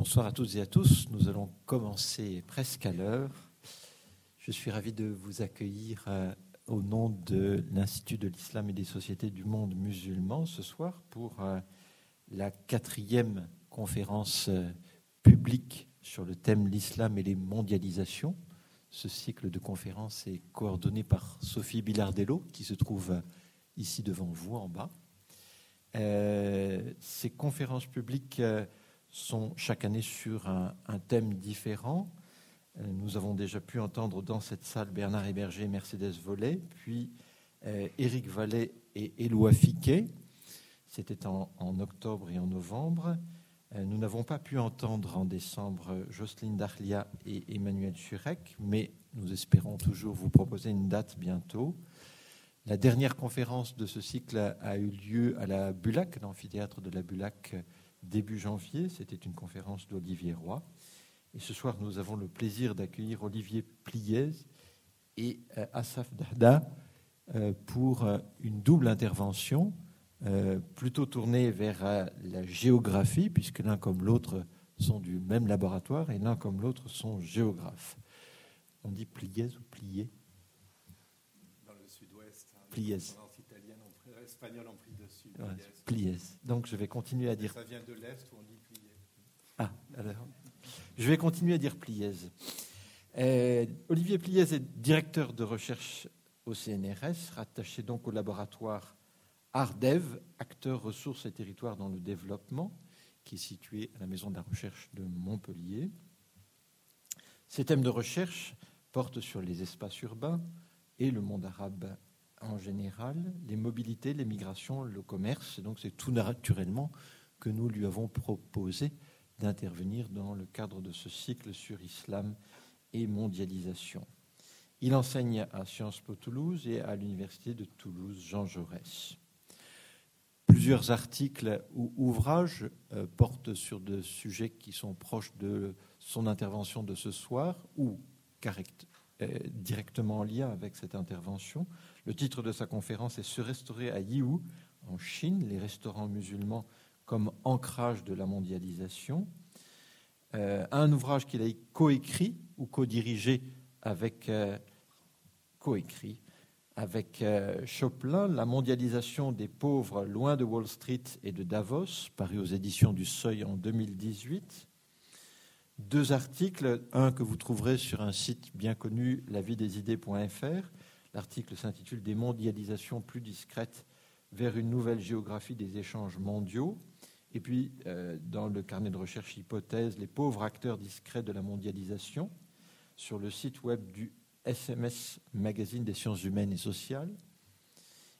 bonsoir à toutes et à tous. Nous allons commencer presque à l'heure. Je suis ravi de vous accueillir euh, au nom de l'Institut de l'Islam et des sociétés du monde musulman ce soir pour euh, la quatrième conférence euh, publique sur le thème l'islam et les mondialisations. Ce cycle de conférences est coordonné par Sophie Bilardello, qui se trouve ici devant vous en bas. ces conférences publiques sont chaque année sur un, thème différent. Euh, nous avons déjà pu entendre dans cette salle Bernard Héberger et Mercedes Vollet, puis euh, Éric Vallet et Éloi Fiquet. C'était en, octobre et en novembre. Euh, nous n'avons pas pu entendre en décembre Jocelyne Darlia et Emmanuel Surek, mais nous espérons toujours vous proposer une date bientôt. La dernière conférence de ce cycle a eu lieu à la Bulac, l'amphithéâtre de la Bulac, début janvier. C'était une conférence d'Olivier Roy. Et ce soir, nous avons le plaisir d'accueillir Olivier Pliez et euh, Asaf Dada euh, pour euh, une double intervention, plutôt tournée vers la géographie, puisque l'un comme l'autre sont du même laboratoire et l'un comme l'autre sont géographes. On dit Pliez ou Plié Dans le sud-ouest. Hein, Pliez. Espagnol en dessus. Pliez. Donc je vais continuer à dire. Ça vient de l'est où on dit Pliez. Ah, alors. Je vais continuer à dire Pliez. Euh, Olivier Pliez est directeur de recherche au CNRS, rattaché donc au laboratoire ARDEV, acteur ressources et territoires dans le développement, qui est situé à la Maison de la Recherche de Montpellier. Ces thèmes de recherche portent sur les espaces urbains et le monde arabe en général, les mobilités, les migrations, le commerce. donc c'est tout naturellement que nous lui avons proposé d'intervenir dans le cadre de ce cycle sur islam et mondialisation. Il enseigne à Sciences Po Toulouse et à l'Université de Toulouse Jean Jaurès. Plusieurs articles ou ouvrages euh, portent sur des sujets qui sont proches de son intervention de ce soir ou euh, directement en lien avec cette intervention. Le titre de sa conférence est Se restaurer à Yiwu, en Chine, les restaurants musulmans comme ancrage de la mondialisation. Euh, un ouvrage qu'il a coécrit ou co-dirigé avec, euh, euh, Choplin, La mondialisation des pauvres loin de Wall Street et de Davos, paru aux éditions du Seuil en 2018. Deux articles, un que vous trouverez sur un site bien connu, lavidésidées.fr. L'article s'intitule Des mondialisations plus discrètes vers une nouvelle géographie des échanges mondiaux. Et puis, euh, dans le carnet de recherche hypothèse, les pauvres acteurs discrets de la mondialisation, sur le site web du SMS Magazine des sciences humaines et sociales.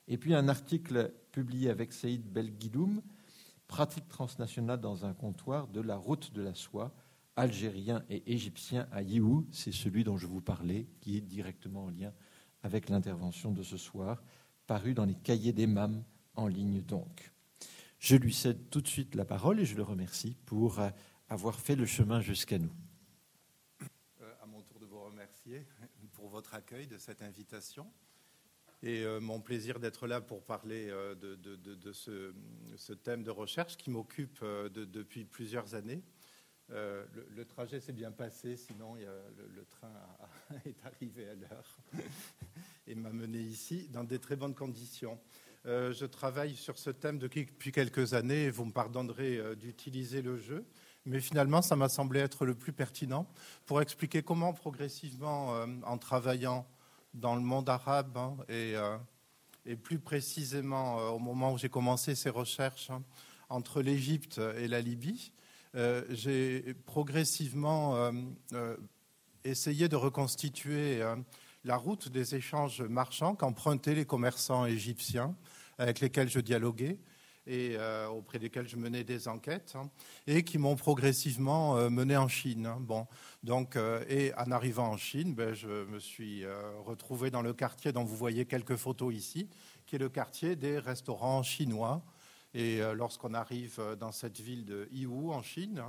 Et puis, un article publié avec Saïd Belguidoum, Pratique transnationale dans un comptoir de la route de la soie, algérien et égyptien à Yiwu. C'est celui dont je vous parlais, qui est directement en lien avec l'intervention de ce soir, paru dans les cahiers des MAM en ligne donc. Je lui cède tout de suite la parole et je le remercie pour euh, avoir fait le chemin jusqu'à nous. Euh, à mon tour de vous remercier pour votre accueil de cette invitation et euh, mon plaisir d'être là pour parler de, ce, thème de recherche qui m'occupe depuis plusieurs années. Le, trajet s'est bien passé, sinon le, train est arrivé à l'heure et m'a mené ici dans des très bonnes conditions. Euh, je travaille sur ce thème depuis quelques années et vous me pardonnerez euh, d'utiliser le jeu. Mais finalement, ça m'a semblé être le plus pertinent pour expliquer comment progressivement, euh, en travaillant dans le monde arabe hein, et, plus précisément au moment où j'ai commencé ces recherches hein, entre l'Égypte et la Libye, j'ai progressivement essayé de reconstituer la route des échanges marchands qu'empruntaient les commerçants égyptiens avec lesquels je dialoguais et euh, auprès desquels je menais des enquêtes hein, et qui m'ont progressivement euh, mené en Chine. Hein. Bon, donc, euh, et en arrivant en Chine, ben, je me suis retrouvé dans le quartier dont vous voyez quelques photos ici, qui est le quartier des restaurants chinois. Et lorsqu'on arrive dans cette ville de Yiwu en Chine,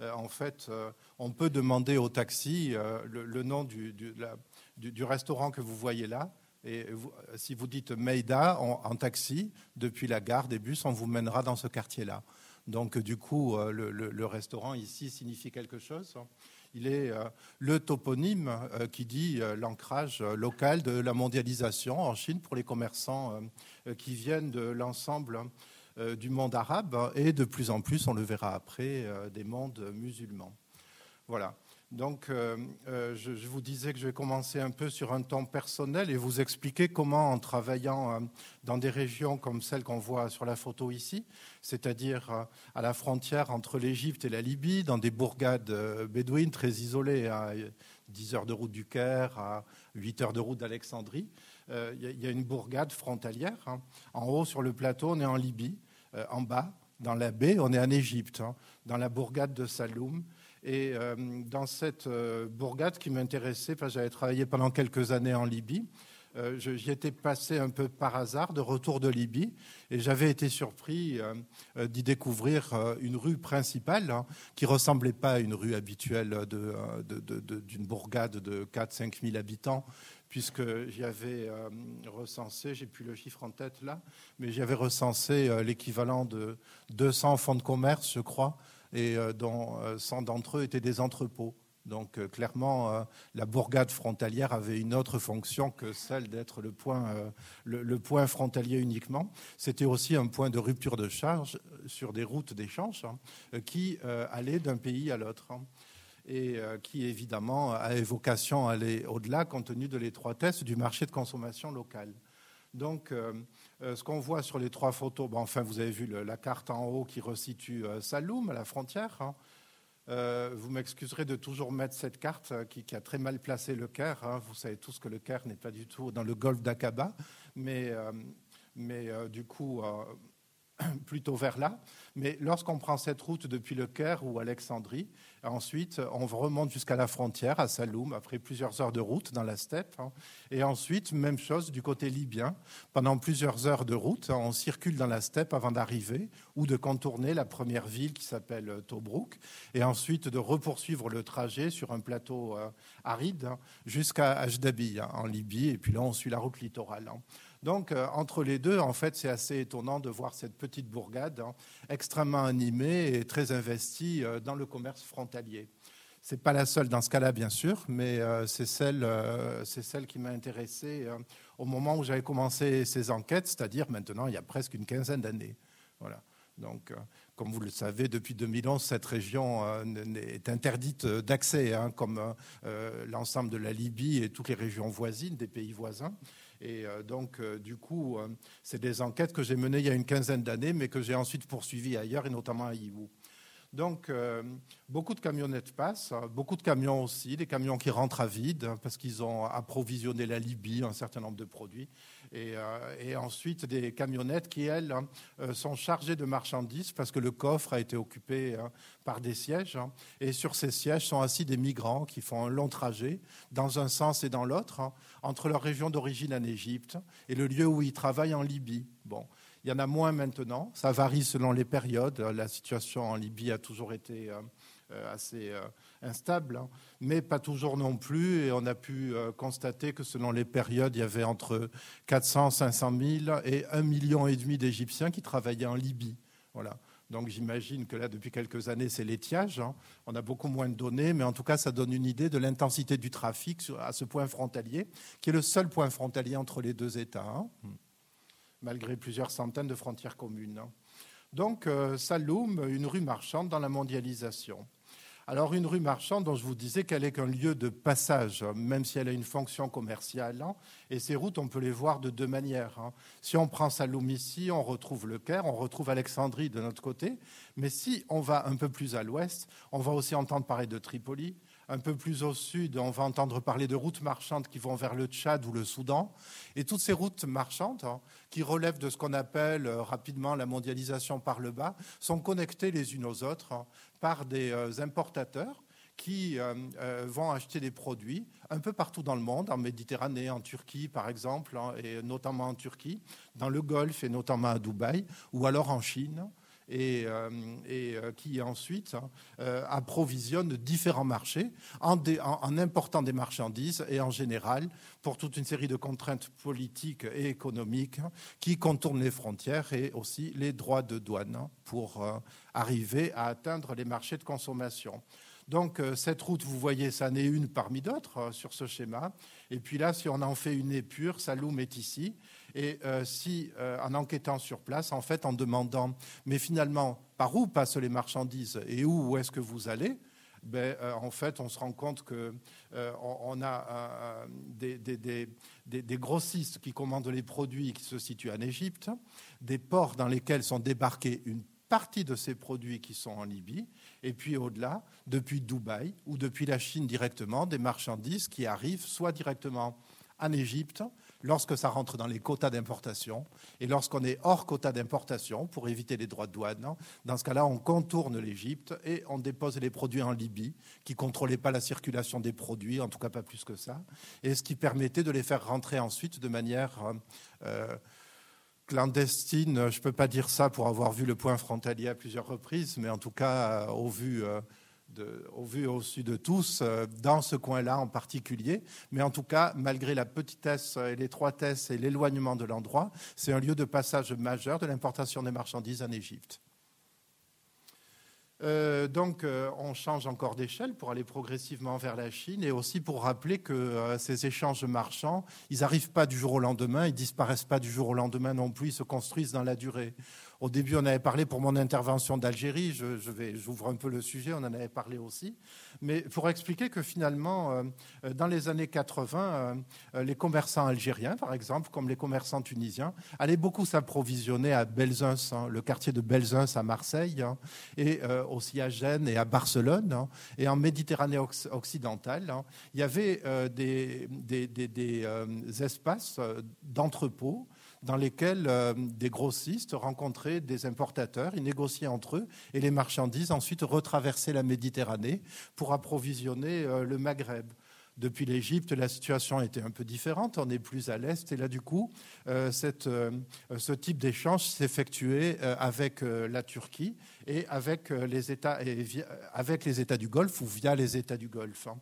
hein, en fait, on peut demander au taxi le, nom du restaurant que vous voyez là et si vous dites Meida en, taxi, depuis la gare des bus, on vous mènera dans ce quartier-là. Donc, du coup, le, restaurant ici signifie quelque chose. Il est le toponyme qui dit l'ancrage local de la mondialisation en Chine pour les commerçants qui viennent de l'ensemble du monde arabe et de plus en plus, on le verra après, des mondes musulmans. Voilà. Donc, euh, euh, je, vous disais que je vais commencer un peu sur un ton personnel et vous expliquer comment, en travaillant euh, dans des régions comme celle qu'on voit sur la photo ici, c'est-à-dire à la frontière entre l'Égypte et la Libye, dans des bourgades bédouines très isolées, à 10 heures de route du Caire, à 8 heures de route d'Alexandrie, il y, a une bourgade frontalière. Hein. En haut, sur le plateau, on est en Libye. en bas, dans la baie, on est en Égypte, hein, dans la bourgade de Saloum. Et euh, dans cette euh, bourgade qui m'intéressait, j'avais travaillé pendant quelques années en Libye, euh, j'y étais passé un peu par hasard de retour de Libye et j'avais été surpris d'y découvrir une rue principale hein, qui ressemblait pas à une rue habituelle d'une bourgade de 4-5 000 habitants puisque j'y avais recensé, j'ai plus le chiffre en tête là, mais j'y avais recensé l'équivalent de 200 fonds de commerce, je crois, et euh, dont 100 euh, d'entre eux étaient des entrepôts. Donc euh, clairement, la bourgade frontalière avait une autre fonction que celle d'être le point, le, point frontalier uniquement. C'était aussi un point de rupture de charge sur des routes d'échange hein, qui allaient d'un pays à l'autre. Hein, et qui évidemment a vocation à aller au-delà compte tenu de l'étroitesse du marché de consommation local. Donc, euh, euh, ce qu'on voit sur les trois photos, enfin, vous avez vu la carte en haut qui resitue euh, Saloum, à la frontière. Hein. vous m'excuserez de toujours mettre cette carte qui, a très mal placé le Caire. Hein. Vous savez tous que le Caire n'est pas du tout dans le golfe d'Aqaba, mais du coup, plutôt vers là. Mais lorsqu'on prend cette route depuis le Caire ou Alexandrie, ensuite on remonte jusqu'à la frontière, à Saloum, après plusieurs heures de route dans la steppe. Hein. Et ensuite, même chose du côté libyen. Pendant plusieurs heures de route, on circule dans la steppe avant d'arriver ou de contourner la première ville qui s'appelle Tobruk. Et ensuite de repoursuivre le trajet sur un plateau euh, aride hein, jusqu'à Ajdabi hein, en Libye. Et puis là, on suit la route littorale. Donc, euh, entre les deux, en fait, c'est assez étonnant de voir cette petite bourgade hein, extrêmement animée et très investie euh, dans le commerce frontalier. Ce n'est pas la seule dans ce cas-là, bien sûr, mais euh, c'est celle, qui m'a intéressé au moment où j'avais commencé ces enquêtes, c'est-à-dire maintenant, il y a presque une quinzaine d'années. Voilà. Donc, comme vous le savez, depuis 2011, cette région est interdite d'accès, hein, comme l'ensemble de la Libye et toutes les régions voisines, des pays voisins. Et euh, donc, euh, du coup, euh, c'est des enquêtes que j'ai menées il y a une quinzaine d'années, mais que j'ai ensuite poursuivies ailleurs, et notamment à Yibou. Donc, beaucoup de camionnettes passent, beaucoup de camions aussi, des camions qui rentrent à vide parce qu'ils ont approvisionné la Libye un certain nombre de produits. Euh, et, ensuite des camionnettes qui, elles, hein, euh, sont chargées de marchandises parce que le coffre a été occupé hein, par des sièges. Hein. et sur ces sièges sont assis des migrants qui font un long trajet dans un sens et dans l'autre entre leur région d'origine en Égypte et le lieu où ils travaillent en Libye. Bon. Il y en a moins maintenant, ça varie selon les périodes. La situation en Libye a toujours été euh, assez instable, hein. mais pas toujours non plus. Et on a pu euh, constater que selon les périodes, il y avait entre 400, 500 000 et 1,5 million et demi d'Égyptiens qui travaillaient en Libye. Voilà. Donc j'imagine que là, depuis quelques années, c'est l'étiage. Hein. On a beaucoup moins de données, mais en tout cas, ça donne une idée de l'intensité du trafic à ce point frontalier, qui est le seul point frontalier entre les deux États, hein. Malgré plusieurs centaines de frontières communes. Donc, euh, Saloum, une rue marchande dans la mondialisation. Alors une rue marchande dont je vous disais qu'elle est qu'un lieu de passage, même si elle a une fonction commerciale. Hein. et ces routes, on peut les voir de deux manières. Hein. Si on prend Saloum ici, on retrouve le Caire, on retrouve Alexandrie de notre côté. Mais si on va un peu plus à l'ouest, on va aussi entendre parler de Tripoli, un peu plus au sud, on va entendre parler de routes marchandes qui vont vers le Tchad ou le Soudan. Et toutes ces routes marchandes, hein, qui relèvent de ce qu'on appelle euh, rapidement la mondialisation par le bas, sont connectées les unes aux autres hein, par des euh, importateurs qui euh, vont acheter des produits un peu partout dans le monde, en Méditerranée, en Turquie par exemple, hein, et notamment en Turquie, dans le Golfe et notamment à Dubaï, ou alors en Chine, et, qui ensuite approvisionne différents marchés en, important des marchandises et en général pour toute une série de contraintes politiques et économiques qui contournent les frontières et aussi les droits de douane pour arriver à atteindre les marchés de consommation. Donc euh, cette route, vous voyez, ça n'est une parmi d'autres euh, sur ce schéma. Et puis là, si on en fait une épure, Saloum est ici. Et euh, si, en enquêtant sur place, en fait, en demandant, mais finalement, par où passent les marchandises et où, est-ce que vous allez ben, en fait, on se rend compte qu'on on a des, des, grossistes qui commandent les produits qui se situent en Égypte, des ports dans lesquels sont débarqués une partie de ces produits qui sont en Libye, et puis au-delà, depuis Dubaï ou depuis la Chine directement, des marchandises qui arrivent soit directement en Égypte, lorsque ça rentre dans les quotas d'importation, et lorsqu'on est hors quota d'importation, pour éviter les droits de douane, dans ce cas-là, on contourne l'Égypte et on dépose les produits en Libye, qui ne contrôlait pas la circulation des produits, en tout cas pas plus que ça, et ce qui permettait de les faire rentrer ensuite de manière... Euh, clandestine, je ne peux pas dire ça pour avoir vu le point frontalier à plusieurs reprises, mais en tout cas, euh, au vu, euh, au vu au sud de tous, euh, dans ce coin-là en particulier. Mais en tout cas, malgré la petitesse et l'étroitesse et l'éloignement de l'endroit, c'est un lieu de passage majeur de l'importation des marchandises en Égypte. Euh, donc, euh, on change encore d'échelle pour aller progressivement vers la Chine et aussi pour rappeler que ces échanges marchands, ils n'arrivent pas du jour au lendemain, ils disparaissent pas du jour au lendemain non plus, ils se construisent dans la durée. Au début, on avait parlé pour mon intervention d'Algérie, je, vais, j'ouvre un peu le sujet, on en avait parlé aussi, mais pour expliquer que finalement, euh, dans les années 80, euh, euh, les commerçants algériens, par exemple, comme les commerçants tunisiens, allaient beaucoup s'approvisionner à Belzunce, hein, le quartier de Belzunce à Marseille, hein, et aussi à Gênes et à Barcelone, hein, et en Méditerranée occidentale, il y avait des, des, des espaces d'entrepôts dans lesquels euh, des grossistes rencontraient des importateurs, ils négociaient entre eux et les marchandises ensuite retraversaient la Méditerranée pour approvisionner euh, le Maghreb. Depuis l'Égypte, la situation était un peu différente, on est plus à l'est, et là, du coup, euh, cette, ce type d'échange s'effectuait avec la Turquie et avec les, États, avec les États du Golfe ou via les États du Golfe. Hein.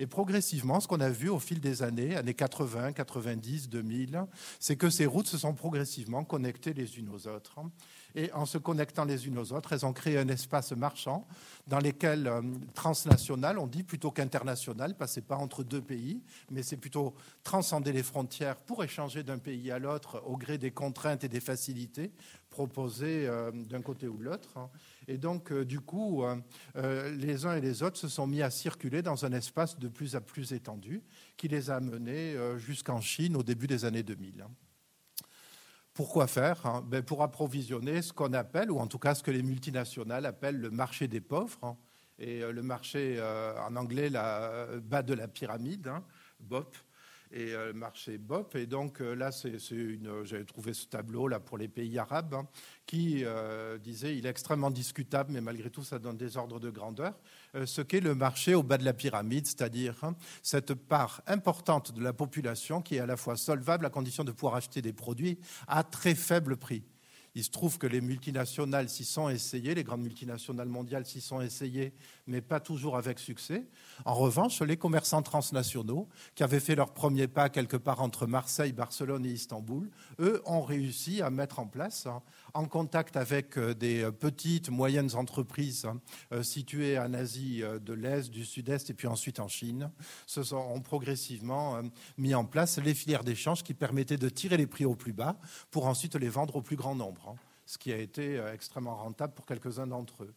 Et progressivement, ce qu'on a vu au fil des années, années 80, 90, 2000, c'est que ces routes se sont progressivement connectées les unes aux autres. Et en se connectant les unes aux autres, elles ont créé un espace marchand dans lequel euh, transnational, on dit plutôt qu'international, parce que pas entre deux pays, mais c'est plutôt transcender les frontières pour échanger d'un pays à l'autre au gré des contraintes et des facilités proposées euh, d'un côté ou de l'autre. Et donc, euh, du coup, euh, euh, les uns et les autres se sont mis à circuler dans un espace de plus en plus étendu qui les a menés jusqu'en Chine au début des années 2000. Pourquoi faire hein? Ben Pour approvisionner ce qu'on appelle, ou en tout cas ce que les multinationales appellent le marché des pauvres. Hein. et le marché, en anglais, la bas de la pyramide, hein, BOP et le marché BOP. Et donc là, c'est une, j'avais trouvé ce tableau là pour les pays arabes qui euh, disait il est extrêmement discutable, mais malgré tout, ça donne des ordres de grandeur, euh, ce qu'est le marché au bas de la pyramide, c'est-à-dire hein, cette part importante de la population qui est à la fois solvable à condition de pouvoir acheter des produits à très faible prix. Il se trouve que les multinationales s'y sont essayées, les grandes multinationales mondiales s'y sont essayées, mais pas toujours avec succès. En revanche, les commerçants transnationaux, qui avaient fait leur premier pas quelque part entre Marseille, Barcelone et Istanbul, eux ont réussi à mettre en place, hein, en contact avec euh, des euh, petites, moyennes entreprises hein, euh, situées en Asie de l'Est, du Sud-Est et puis ensuite en Chine, se sont progressivement mis en place les filières d'échange qui permettaient de tirer les prix au plus bas pour ensuite les vendre au plus grand nombre ce qui a été extrêmement rentable pour quelques-uns d'entre eux.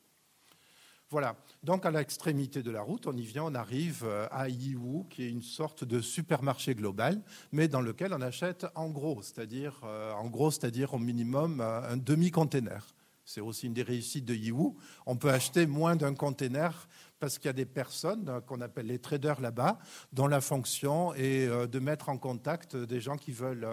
Voilà, donc à l'extrémité de la route, on y vient, on arrive euh, à Yiwu, qui est une sorte de supermarché global, mais dans lequel on achète en gros, c'est-à-dire euh, en gros, c'est-à-dire au minimum un demi-container. C'est aussi une des réussites de Yiwu. On peut acheter moins d'un container parce qu'il y a des personnes euh, qu'on appelle les traders là-bas, dont la fonction est euh, de mettre en contact des gens qui veulent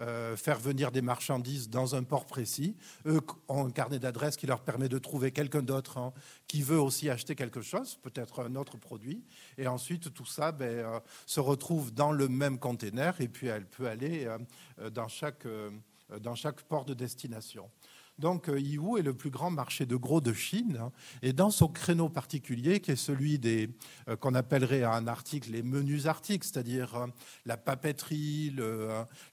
euh, faire venir des marchandises dans un port précis. Eux ont un carnet d'adresses qui leur permet de trouver quelqu'un d'autre hein, qui veut aussi acheter quelque chose, peut-être un autre produit. Et ensuite, tout ça ben, se retrouve dans le même container et puis elle peut aller dans chaque, dans chaque port de destination. Donc, Yiwu est le plus grand marché de gros de Chine. Hein, et dans son créneau particulier, qui est celui des qu'on appellerait à un article les menus articles, c'est-à-dire la papeterie,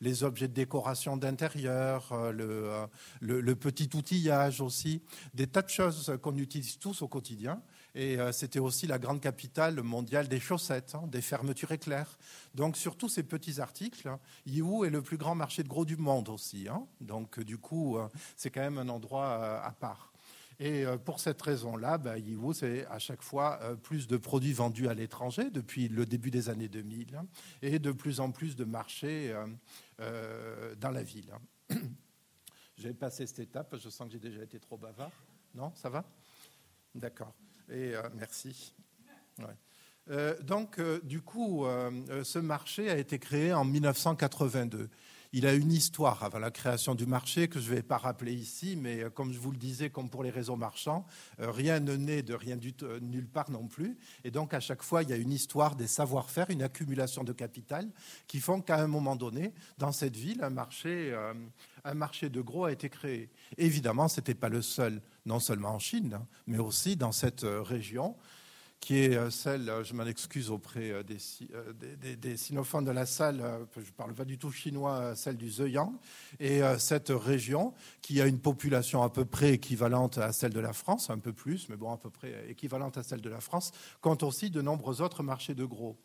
les objets de décoration d'intérieur, le, le, petit outillage aussi, des tas de choses qu'on utilise tous au quotidien. Et euh, c'était aussi la grande capitale mondiale des chaussettes, hein, des fermetures éclairs. Donc sur tous ces petits articles, hein, Yiwu est le plus grand marché de gros du monde aussi. Hein. Donc du coup, euh, c'est quand même un endroit euh, à part. Et pour cette raison-là, bah, Yiwu, c'est à chaque fois plus de produits vendus à l'étranger depuis le début des années 2000 et de plus en plus de marchés dans la ville. J'ai passé cette étape, je sens que j'ai déjà été trop bavard. Non, ça va? D'accord. Euh, merci. Euh, donc, euh, du coup, ce marché a été créé en 1982. Il a une histoire avant la création du marché que je ne vais pas rappeler ici, mais comme je vous le disais, comme pour les réseaux marchands, rien ne naît de rien nulle part non plus. Et donc, à chaque fois, il y a une histoire des savoir-faire, une accumulation de capital qui font qu'à un moment donné, dans cette ville, un marché, un marché de gros a été créé. Évidemment, ce n'était pas le seul non seulement en Chine, mais aussi dans cette euh, région qui est euh, celle, euh, je m'en excuse auprès des, des, sinophones de la salle, je ne parle pas du tout chinois, celle du Zhejiang, et cette région qui a une population à peu près équivalente à celle de la France, un peu plus, mais bon, à peu près équivalente à celle de la France, compte aussi de nombreux autres marchés de gros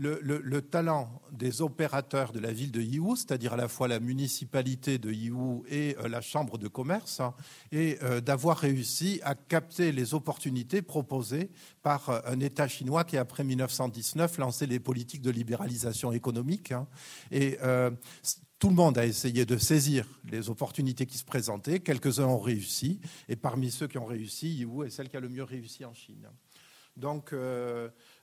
le, talent des opérateurs de la ville de Yiwu, c'est-à-dire à la fois la municipalité de Yiwu et euh, la chambre de commerce, hein, est euh, d'avoir réussi à capter les opportunités proposées par euh, un État chinois qui, après 1919, lancé les politiques de libéralisation économique. Hein. et tout le monde a essayé de saisir les opportunités qui se présentaient. Quelques-uns ont réussi. Et parmi ceux qui ont réussi, Yiwu est celle qui a le mieux réussi en Chine. Donc,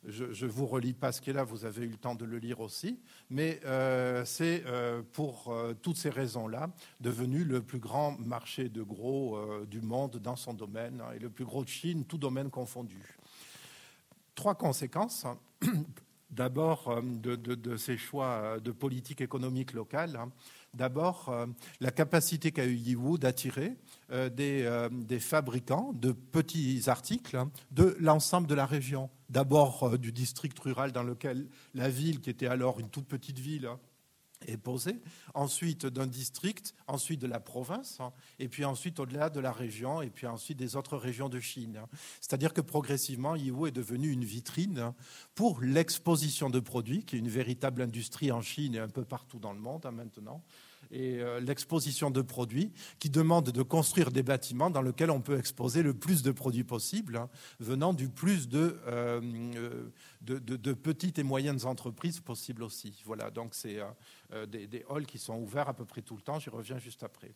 je ne vous relis pas ce qui est là, vous avez eu le temps de le lire aussi, mais euh, c'est euh, pour euh, toutes ces raisons-là devenu le plus grand marché de gros du monde dans son domaine hein, et le plus gros de Chine, tout domaine confondu. Trois conséquences. D'abord, de, ces choix de politique économique locale. Hein. D'abord, la capacité qu'a eu Yiwu d'attirer des, des, fabricants de petits articles hein, de l'ensemble de la région. D'abord euh, du district rural dans lequel la ville, qui était alors une toute petite ville, hein, est posée, ensuite d'un district, ensuite de la province, hein, et puis ensuite au-delà de la région, et puis ensuite des autres régions de Chine. C'est-à-dire que progressivement, Yiwu est devenu une vitrine pour l'exposition de produits, qui est une véritable industrie en Chine et un peu partout dans le monde maintenant, et euh, l'exposition de produits qui demande de construire des bâtiments dans lesquels on peut exposer le plus de produits possible, hein, venant du plus de, euh, de, petites et moyennes entreprises possibles aussi. Voilà, donc c'est euh, des, halls qui sont ouverts à peu près tout le temps. J'y reviens juste après.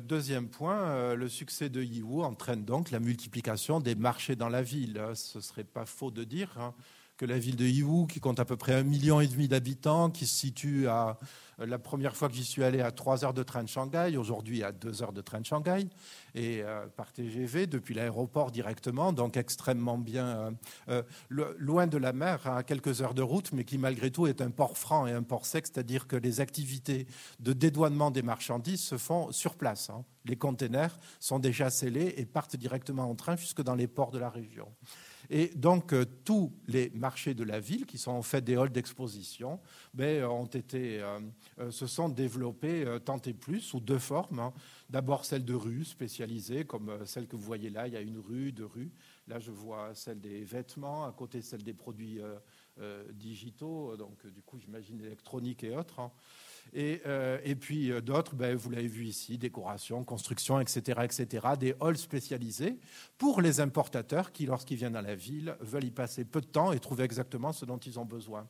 deuxième point, le succès de Yiwu entraîne donc la multiplication des marchés dans la ville. Ce ne serait pas faux de dire hein, que la ville de Yiwu, qui compte à peu près un million et demi d'habitants, qui se situe à la première fois que j'y suis allé à 3 heures de train de Shanghai, aujourd'hui à 2 heures de train de Shanghai, et euh, par TGV depuis l'aéroport directement, donc extrêmement bien, euh, euh, loin de la mer, à quelques heures de route, mais qui malgré tout est un port franc et un port sec, c'est-à-dire que les activités de dédouanement des marchandises se font sur place. Hein. Les containers sont déjà scellés et partent directement en train jusque dans les ports de la région. Et donc, euh, tous les marchés de la ville, qui sont en fait des halls d'exposition, ben, ont été, euh, euh, se sont développés tant et plus sous deux formes. Hein. D'abord, celle de rue spécialisée, comme celle que vous voyez là, il y a une rue, de rue. Là, je vois celle des vêtements, à côté celle des produits digitaux, donc du coup, j'imagine électronique et autres. Hein. Euh, et, puis euh, d'autres, ben, vous l'avez vu ici, décoration, construction, etc., etc., des halls spécialisés pour les importateurs qui, lorsqu'ils viennent à la ville, veulent y passer peu de temps et trouver exactement ce dont ils ont besoin.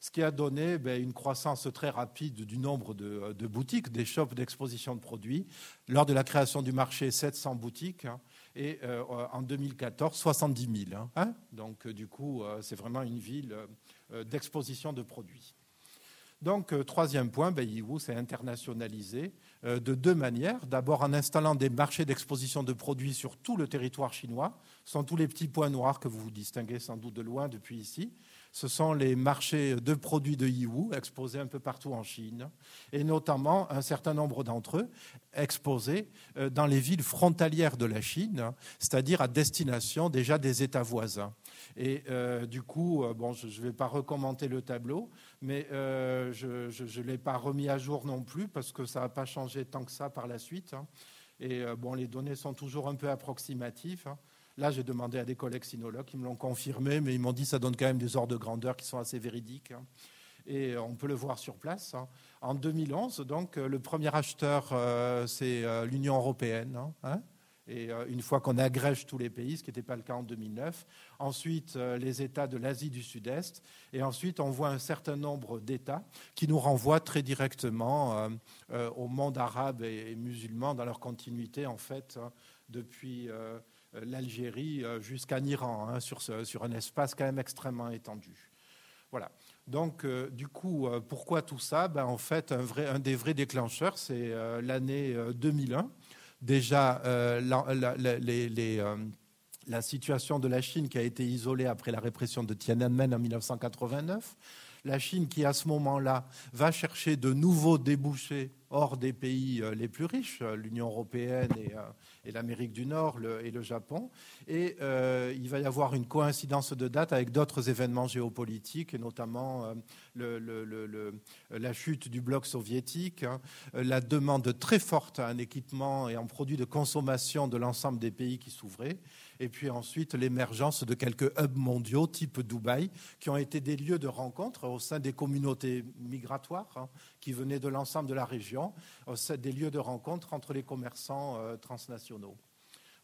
Ce qui a donné ben, une croissance très rapide du nombre de, boutiques, des shops d'exposition de produits. Lors de la création du marché, 700 boutiques. Hein, et euh, en 2014, 70 000. Hein. Donc, du coup, c'est vraiment une ville d'exposition de produits. Donc, euh, troisième point, ben, Yiwu s'est internationalisé euh, de deux manières. D'abord en installant des marchés d'exposition de produits sur tout le territoire chinois. Ce sont tous les petits points noirs que vous distinguez sans doute de loin depuis ici. ce sont les marchés de produits de Yiwu exposés un peu partout en Chine, et notamment un certain nombre d'entre eux exposés euh, dans les villes frontalières de la Chine, c'est-à-dire à destination déjà des États voisins. Et du coup, bon, je ne vais pas recommenter le tableau, mais je ne l'ai pas remis à jour non plus parce que ça n'a pas changé tant que ça par la suite. Hein. Et bon, les données sont toujours un peu approximatives. Hein. Là, j'ai demandé à des collègues sinologues qui me l'ont confirmé, mais ils m'ont dit que ça donne quand même des ordres de grandeur qui sont assez véridiques. Hein. Et on peut le voir sur place. En 2011, donc, le premier acheteur, euh, c'est euh, l'Union européenne. Et euh, une fois qu'on agrège tous les pays, ce qui n'était pas le cas en 2009, ensuite les États de l'Asie du Sud-Est, et ensuite on voit un certain nombre d'États qui nous renvoient très directement au monde arabe et, musulman dans leur continuité en fait depuis euh, l'Algérie euh, jusqu'en Iran, hein, sur, un espace quand même extrêmement étendu. Voilà. Donc, euh, du coup, pourquoi tout ça? Ben, En fait, un des vrais déclencheurs, c'est l'année 2001. Déjà, la, les, la situation de la Chine qui a été isolée après la répression de Tiananmen en 1989. La Chine qui, à ce moment-là, va chercher de nouveaux débouchés hors des pays les plus riches, l'Union européenne et, et l'Amérique du Nord et le Japon. Et euh, il va y avoir une coïncidence de date avec d'autres événements géopolitiques, et notamment euh, la chute du bloc soviétique, hein, la demande très forte à un équipement et en produits de consommation de l'ensemble des pays qui s'ouvraient, et puis ensuite l'émergence de quelques hubs mondiaux type Dubaï, qui ont été des lieux de rencontre au sein des communautés migratoires hein, qui venaient de l'ensemble de la région, des lieux de rencontre entre les commerçants euh, transnationaux.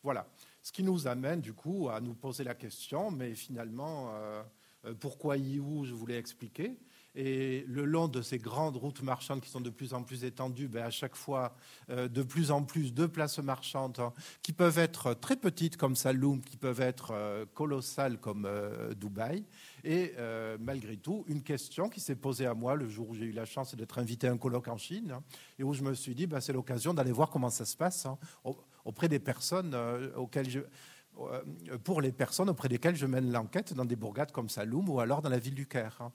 Voilà. Ce qui nous amène du coup à nous poser la question, mais finalement, euh, euh, pourquoi IU, je voulais expliquer. Et le long de ces grandes routes marchandes qui sont de plus en plus étendues, ben à chaque fois euh, de plus en plus de places marchandes hein, qui peuvent être très petites comme Saloum, qui peuvent être euh, colossales comme euh, Dubaï. Et malgré tout, une question qui s'est posée à moi le jour où j'ai eu la chance d'être invité à un colloque en Chine hein, et où je me suis dit, ben, c'est l'occasion d'aller voir comment ça se passe hein, auprès des personnes pour les personnes auprès desquelles je mène l'enquête dans des bourgades comme Saloum ou alors dans la ville du Caire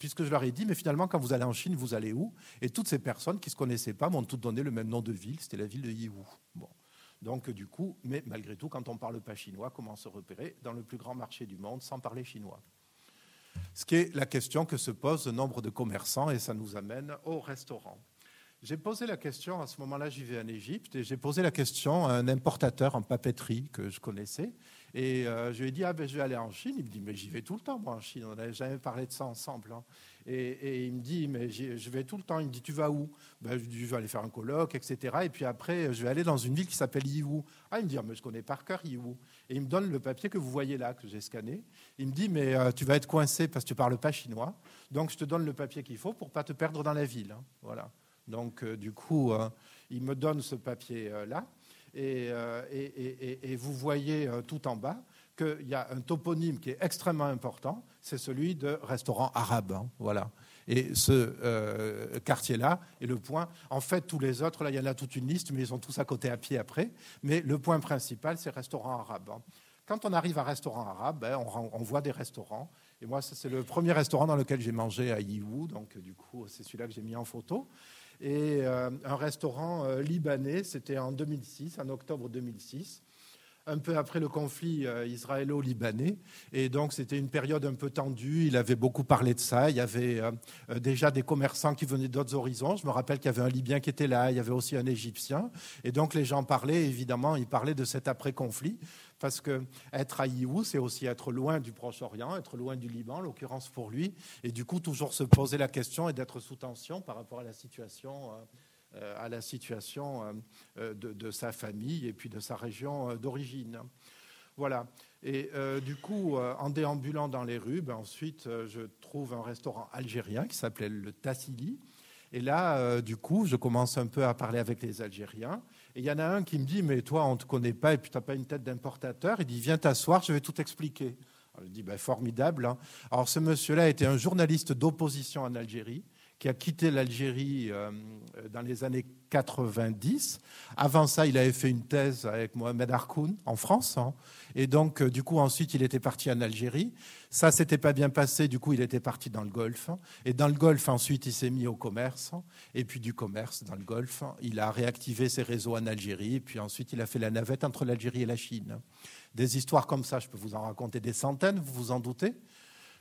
puisque je leur ai dit, mais finalement, quand vous allez en Chine, vous allez où? Et toutes ces personnes qui ne se connaissaient pas m'ont toutes donné le même nom de ville, c'était la ville de Yiwu. Bon. Donc, du coup, mais malgré tout, quand on ne parle pas chinois, comment se repérer dans le plus grand marché du monde sans parler chinois? Ce qui est la question que se pose nombre de commerçants, et ça nous amène au restaurant. J'ai posé la question, à ce moment-là, j'y vais en Égypte, et j'ai posé la question à un importateur en papeterie que je connaissais, et euh, je lui ai dit, ah ben je vais aller en Chine. Il me dit, mais j'y vais tout le temps, moi, en Chine. On n'avait jamais parlé de ça ensemble. Hein. Et, il me dit, mais je vais tout le temps. Il me dit, tu vas où? Ben, Je vais aller faire un colloque, etc. Et puis après, je vais aller dans une ville qui s'appelle Yiwu. Ah, il me dit, ah, mais je connais par cœur Yiwu. Et il me donne le papier que vous voyez là, que j'ai scanné. Il me dit, mais euh, tu vas être coincé parce que tu parles pas chinois. Donc, je te donne le papier qu'il faut pour pas te perdre dans la ville. Hein. Voilà. Donc, euh, du coup, il me donne ce papier-là. Euh, et, vous voyez euh, tout en bas qu'il y a un toponyme qui est extrêmement important, c'est celui de restaurant arabe. Hein, voilà. Et ce euh, quartier-là est le point. En fait, tous les autres, là, il y en a toute une liste, mais ils sont tous à côté à pied après. Mais le point principal, c'est restaurant arabe. Hein. Quand on arrive à restaurant arabe, ben, on, on, voit des restaurants. Et moi, c'est le premier restaurant dans lequel j'ai mangé à Yiwu. Donc, du coup, c'est celui-là que j'ai mis en photo et euh, un restaurant euh, libanais. C'était en 2006, en octobre 2006 un peu après le conflit euh, israélo-libanais. Et donc, c'était une période un peu tendue. Il avait beaucoup parlé de ça. Il y avait déjà des commerçants qui venaient d'autres horizons. Je me rappelle qu'il y avait un Libyen qui était là. Il y avait aussi un Égyptien. Et donc, les gens parlaient, évidemment, ils parlaient de cet après-conflit parce que être à Yiwu, c'est aussi être loin du Proche-Orient, être loin du Liban, en l'occurrence pour lui, et du coup toujours se poser la question et d'être sous tension par rapport à la situation, euh, à la situation euh, de, sa famille et puis de sa région euh, d'origine. Voilà. Et du coup, en déambulant dans les rues, ben, ensuite, je trouve un restaurant algérien qui s'appelait le Tassili. Et là, du coup, je commence un peu à parler avec les Algériens. Et il y en a un qui me dit, mais toi, on ne te connaît pas et puis tu n'as pas une tête d'importateur. Il dit, viens t'asseoir, je vais tout expliquer. je dis, ben, formidable. Hein. Alors ce monsieur-là était un journaliste d'opposition en Algérie qui a quitté l'Algérie dans les années 90. Avant ça, il avait fait une thèse avec Mohamed Harkoun en France. Hein. Et donc, du coup, ensuite, il était parti en Algérie. Ça s'était pas bien passé, du coup, il était parti dans le Golfe. Et dans le Golfe, ensuite, il s'est mis au commerce. Et puis, du commerce dans le Golfe, il a réactivé ses réseaux en Algérie. Et puis ensuite, il a fait la navette entre l'Algérie et la Chine. Des histoires comme ça, je peux vous en raconter des centaines, vous vous en doutez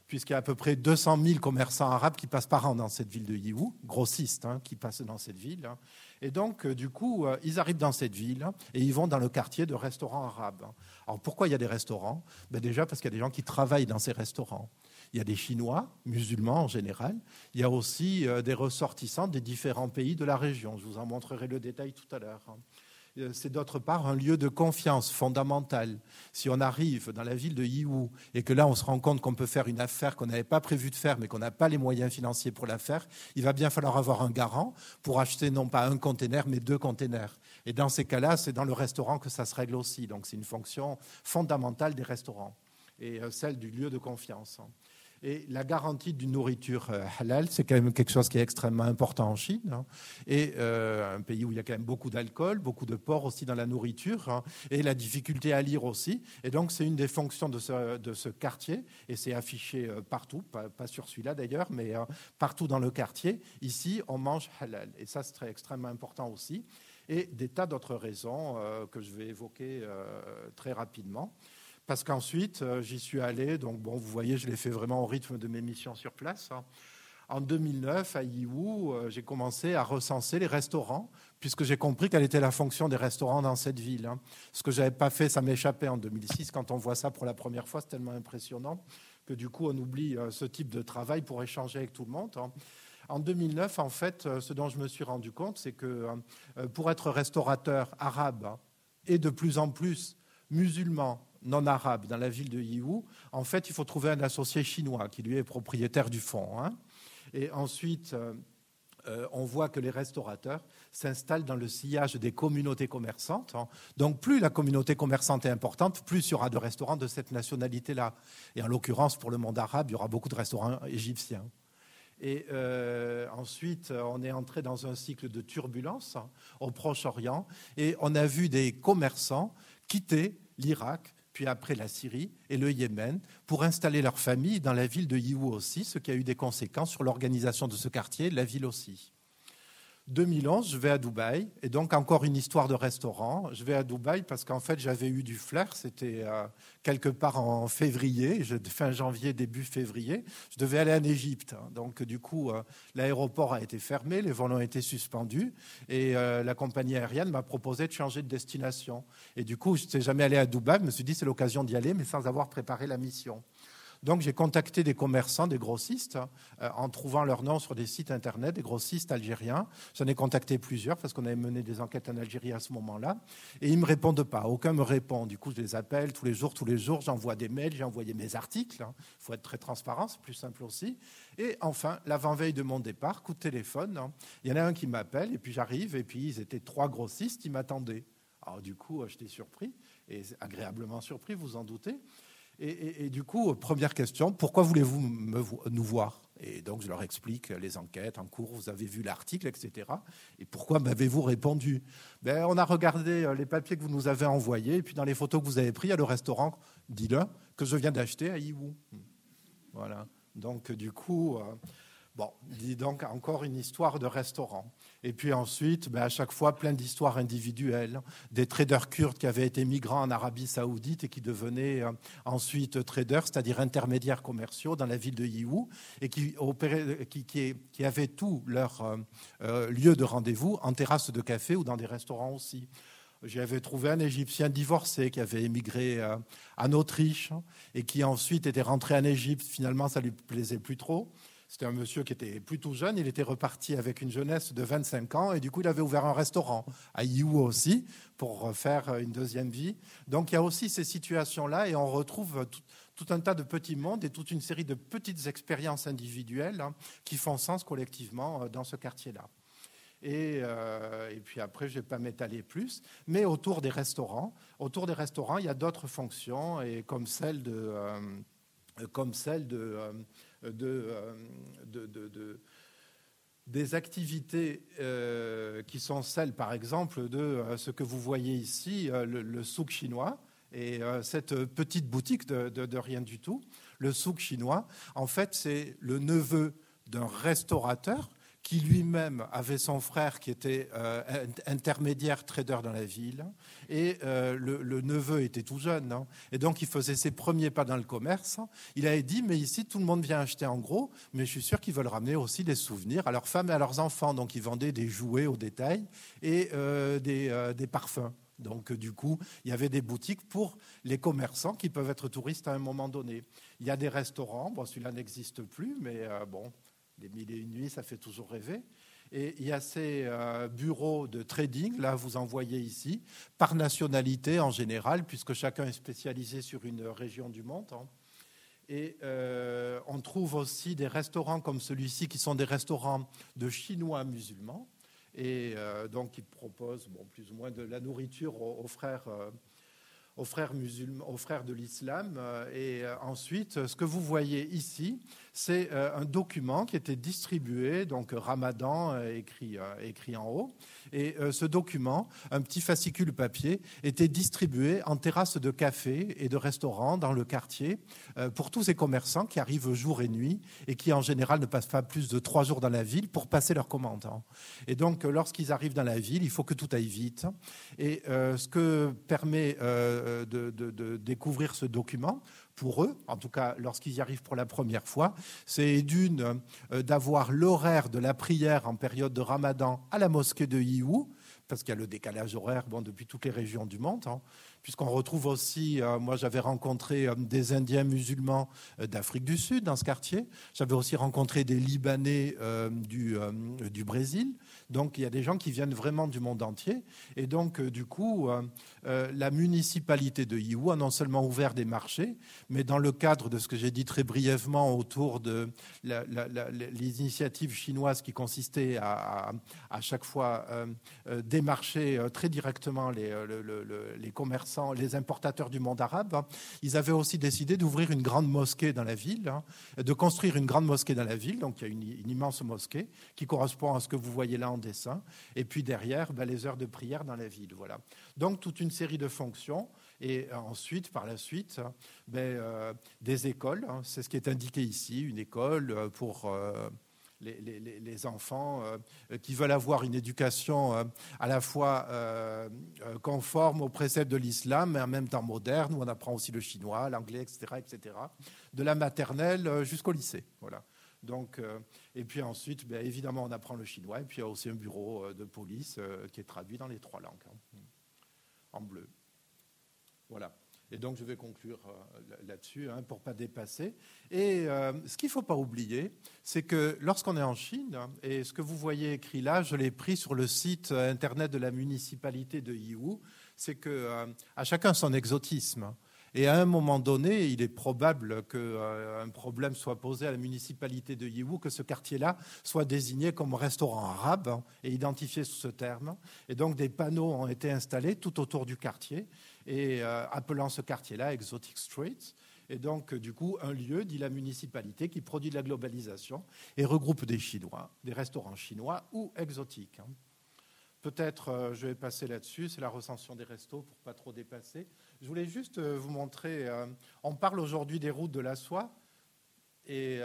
puisqu'il y a à peu près 200 000 commerçants arabes qui passent par an dans cette ville de Yiwu, grossistes hein, qui passent dans cette ville. Hein. Et donc, euh, du coup, euh, ils arrivent dans cette ville et ils vont dans le quartier de restaurants arabes. Alors, pourquoi il y a des restaurants? Ben Déjà parce qu'il y a des gens qui travaillent dans ces restaurants. Il y a des Chinois, musulmans en général. Il y a aussi euh, des ressortissants des différents pays de la région. Je vous en montrerai le détail tout à l'heure. Euh, c'est d'autre part un lieu de confiance fondamental. Si on arrive dans la ville de Yiwu et que là on se rend compte qu'on peut faire une affaire qu'on n'avait pas prévu de faire mais qu'on n'a pas les moyens financiers pour la faire, il va bien falloir avoir un garant pour acheter non pas un conteneur mais deux containers. Et dans ces cas-là, c'est dans le restaurant que ça se règle aussi. Donc c'est une fonction fondamentale des restaurants et euh, celle du lieu de confiance. Et la garantie d'une nourriture euh, halal, c'est quand même quelque chose qui est extrêmement important en Chine. Hein. et euh, un pays où il y a quand même beaucoup d'alcool, beaucoup de porc aussi dans la nourriture, hein, et la difficulté à lire aussi. Et donc, c'est une des fonctions de ce, quartier, et c'est affiché euh, partout, pas, sur celui-là d'ailleurs, mais partout dans le quartier. Ici, on mange halal. Et ça, c'est très, extrêmement important aussi. Et des tas d'autres raisons que je vais évoquer très rapidement parce qu'ensuite, euh, j'y suis allé. Donc, bon, vous voyez, je l'ai fait vraiment au rythme de mes missions sur place. Hein. En 2009, à Yiwu, euh, j'ai commencé à recenser les restaurants, puisque j'ai compris quelle était la fonction des restaurants dans cette ville. Hein. Ce que je n'avais pas fait, ça m'échappait en 2006. Quand on voit ça pour la première fois, c'est tellement impressionnant que du coup, on oublie euh, ce type de travail pour échanger avec tout le monde. Hein. En 2009, en fait, ce dont je me suis rendu compte, c'est que pour être restaurateur arabe et de plus en plus musulman non arabe dans la ville de Yiwu, en fait, il faut trouver un associé chinois qui lui est propriétaire du fonds. Hein. Et ensuite, euh, euh, on voit que les restaurateurs s'installent dans le sillage des communautés commerçantes. Hein. Donc, plus la communauté commerçante est importante, plus il y aura de restaurants de cette nationalité-là. Et en l'occurrence, pour le monde arabe, il y aura beaucoup de restaurants égyptiens. Et euh, ensuite, on est entré dans un cycle de turbulence hein, au Proche-Orient et on a vu des commerçants quitter l'Irak puis après la Syrie et le Yémen, pour installer leur famille dans la ville de Yiwu aussi, ce qui a eu des conséquences sur l'organisation de ce quartier, la ville aussi. 2011, je vais à Dubaï, et donc encore une histoire de restaurant. Je vais à Dubaï parce qu'en fait, j'avais eu du flair. C'était euh, quelque part en février, fin janvier, début février. Je devais aller en Égypte. Donc, du coup, euh, l'aéroport a été fermé, les vols ont été suspendus, et euh, la compagnie aérienne m'a proposé de changer de destination. Et du coup, je n'étais jamais allé à Dubaï. Je me suis dit, c'est l'occasion d'y aller, mais sans avoir préparé la mission. Donc j'ai contacté des commerçants, des grossistes, euh, en trouvant leur nom sur des sites internet, des grossistes algériens. J'en ai contacté plusieurs parce qu'on avait mené des enquêtes en Algérie à ce moment-là. Et ils ne me répondent pas. Aucun me répond. Du coup, je les appelle tous les jours, tous les jours. J'envoie des mails, j'ai envoyé mes articles. Il faut être très transparent, c'est plus simple aussi. Et enfin, l'avant-veille de mon départ, coup de téléphone. Il y en a un qui m'appelle, et puis j'arrive, et puis ils étaient trois grossistes, ils m'attendaient. Alors du coup, j'étais surpris, et agréablement surpris, vous en doutez. Et, du coup, première question, pourquoi voulez-vous nous voir? Et donc, je leur explique les enquêtes en cours, vous avez vu l'article, etc. Et pourquoi m'avez-vous répondu? Ben, On a regardé euh, les papiers que vous nous avez envoyés, et puis dans les photos que vous avez prises, il y a le restaurant, dis-le, que je viens d'acheter à Yiwu. Voilà. Donc, du coup, euh, Bon, dit donc encore une histoire de restaurant. Et puis ensuite, ben, à chaque fois, plein d'histoires individuelles. Des traders kurdes qui avaient été migrants en Arabie Saoudite et qui devenaient euh, ensuite traders, c'est-à-dire intermédiaires commerciaux dans la ville de Yiwu et qui, avaient tout leur euh, euh, lieu de rendez-vous en terrasse de café ou dans des restaurants aussi. J'avais trouvé un Égyptien divorcé qui avait émigré en Autriche et qui ensuite était rentré en Égypte. Finalement, ça lui plaisait plus trop. C'était un monsieur qui était plutôt jeune. Il était reparti avec une jeunesse de 25 ans et du coup, il avait ouvert un restaurant à Yiwu aussi pour faire une deuxième vie. Donc, il y a aussi ces situations-là et on retrouve tout, un tas de petits mondes et toute une série de petites expériences individuelles hein, qui font sens collectivement euh, dans ce quartier-là. Et, euh, puis après, je ne vais pas m'étaler plus, mais autour des restaurants, autour des restaurants, il y a d'autres fonctions et comme celle de, euh, comme celle de euh, des activités qui sont celles, par exemple, de ce que vous voyez ici, le, souk chinois, et cette petite boutique de, rien du tout, le souk chinois, en fait, c'est le neveu d'un restaurateur qui lui-même avait son frère qui était euh, intermédiaire trader dans la ville, et euh, le, neveu était tout jeune, hein. et donc il faisait ses premiers pas dans le commerce. Il avait dit, mais ici tout le monde vient acheter en gros, mais je suis sûr qu'ils veulent ramener aussi des souvenirs à leurs femmes et à leurs enfants, donc ils vendaient des jouets au détail et euh, des, des parfums. Donc, du coup, il y avait des boutiques pour les commerçants qui peuvent être touristes à un moment donné. Il y a des restaurants, bon, celui-là n'existe plus, mais bon, les mille et une nuits, ça fait toujours rêver. Et il y a ces euh, bureaux de trading, là vous en voyez ici, par nationalité en général, puisque chacun est spécialisé sur une région du monde. Hein. Et euh, on trouve aussi des restaurants comme celui-ci, qui sont des restaurants de Chinois musulmans. Et euh, donc ils proposent bon, plus ou moins de la nourriture aux, frères aux frères musulmans, aux frères de l'islam. Et ensuite, ce que vous voyez ici, c'est euh, un document qui était distribué, donc Ramadan euh, écrit, euh, écrit en haut. Et ce document, un petit fascicule papier, était distribué en terrasse de café et de restaurants dans le quartier pour tous ces commerçants qui arrivent jour et nuit et qui en général ne passent pas plus de trois jours dans la ville pour passer leurs commandes. Et donc lorsqu'ils arrivent dans la ville, il faut que tout aille vite. Et ce que permet de découvrir ce document, pour eux, en tout cas lorsqu'ils y arrivent pour la première fois, c'est d'une euh, d'avoir l'horaire de la prière en période de ramadan à la mosquée de Yiwu, parce qu'il y a le décalage horaire bon, depuis toutes les régions du monde, hein, puisqu'on retrouve aussi, euh, moi j'avais rencontré euh, des Indiens musulmans d'Afrique du Sud dans ce quartier, j'avais aussi rencontré des Libanais du, du Brésil, donc il y a des gens qui viennent vraiment du monde entier. Et donc, euh, du coup, euh, euh, la municipalité de Yiwu a non seulement ouvert des marchés, mais dans le cadre de ce que j'ai dit très brièvement autour de les initiatives chinoises qui consistaient à, à, chaque fois démarcher très directement les, les, commerçants, les importateurs du monde arabe, hein, ils avaient aussi décidé d'ouvrir une grande mosquée dans la ville, hein, de construire une grande mosquée dans la ville. Donc il y a une, une immense mosquée qui correspond à ce que vous voyez là en dessin, et puis derrière, ben, les heures de prière dans la ville. Voilà. Donc toute une série de fonctions, et ensuite, par la suite, ben, euh, des écoles, hein. c'est ce qui est indiqué ici, une école euh, pour... Euh, les, enfants qui veulent avoir une éducation à la fois conforme aux préceptes de l'islam, mais en même temps moderne, où on apprend aussi le chinois, l'anglais, etc., etc., de la maternelle jusqu'au lycée. Voilà. Donc, euh, et puis ensuite, ben, évidemment, on apprend le chinois. Et puis il y a aussi un bureau euh, de police euh, qui est traduit dans les trois langues, hein, en bleu. Voilà. Et donc, je vais conclure là-dessus hein, pour ne pas dépasser. Et ce qu'il ne faut pas oublier, c'est que lorsqu'on est en Chine, et ce que vous voyez écrit là, je l'ai pris sur le site internet de la municipalité de Yiwu, c'est que à chacun son exotisme. Et à un moment donné, il est probable qu'un euh, problème soit posé à la municipalité de Yiwu, que ce quartier-là soit désigné comme restaurant arabe hein, et identifié sous ce terme. Et donc des panneaux ont été installés tout autour du quartier, et euh, appelant ce quartier-là Exotic Street. Et donc, du coup, un lieu, dit la municipalité, qui produit de la globalisation et regroupe des Chinois, des restaurants chinois ou exotiques. Hein. Peut-être, euh, je vais passer là-dessus, c'est la recension des restos pour pas trop dépasser. Je voulais juste euh, vous montrer, euh, on parle aujourd'hui des routes de la soie, et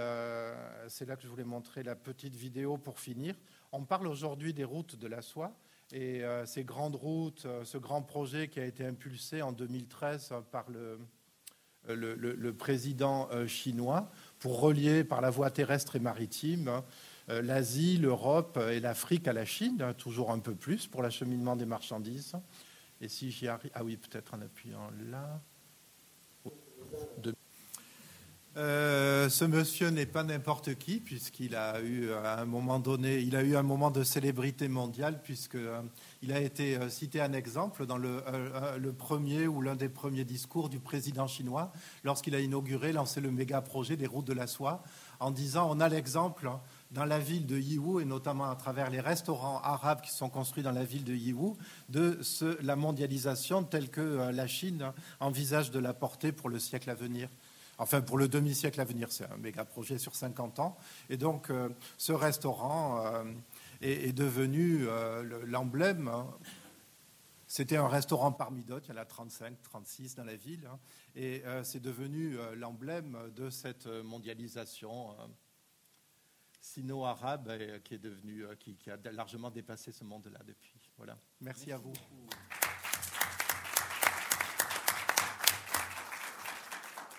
c'est là que je voulais montrer la petite vidéo pour finir. On parle aujourd'hui des routes de la soie, et ces grandes routes, ce grand projet qui a été impulsé en 2013 par le, président chinois pour relier par la voie terrestre et maritime l'Asie, l'Europe et l'Afrique à la Chine, toujours un peu plus pour l'acheminement des marchandises. Et si j'y arrive. Ah oui, peut-être en appuyant là. Euh, ce monsieur n'est pas n'importe qui, puisqu'il a eu à un moment donné, il a eu un moment de célébrité mondiale, puisqu'il euh, a été euh, cité un exemple dans le, le premier ou l'un des premiers discours du président chinois, lorsqu'il a inauguré, lancé le méga projet des routes de la soie, en disant on a l'exemple dans la ville de Yiwu, et notamment à travers les restaurants arabes qui sont construits dans la ville de Yiwu, de la mondialisation telle que euh, la Chine envisage de la porter pour le siècle à venir. enfin pour le demi-siècle à venir. C'est un méga projet sur 50 ans. Et donc, ce restaurant est, devenu l'emblème. Hein. C'était un restaurant parmi d'autres, il y en a 35, 36 dans la ville, hein. et c'est devenu l'emblème de cette mondialisation sino-arabe qui est devenu, qui, qui, a largement dépassé ce monde-là depuis. Voilà. Merci, à vous.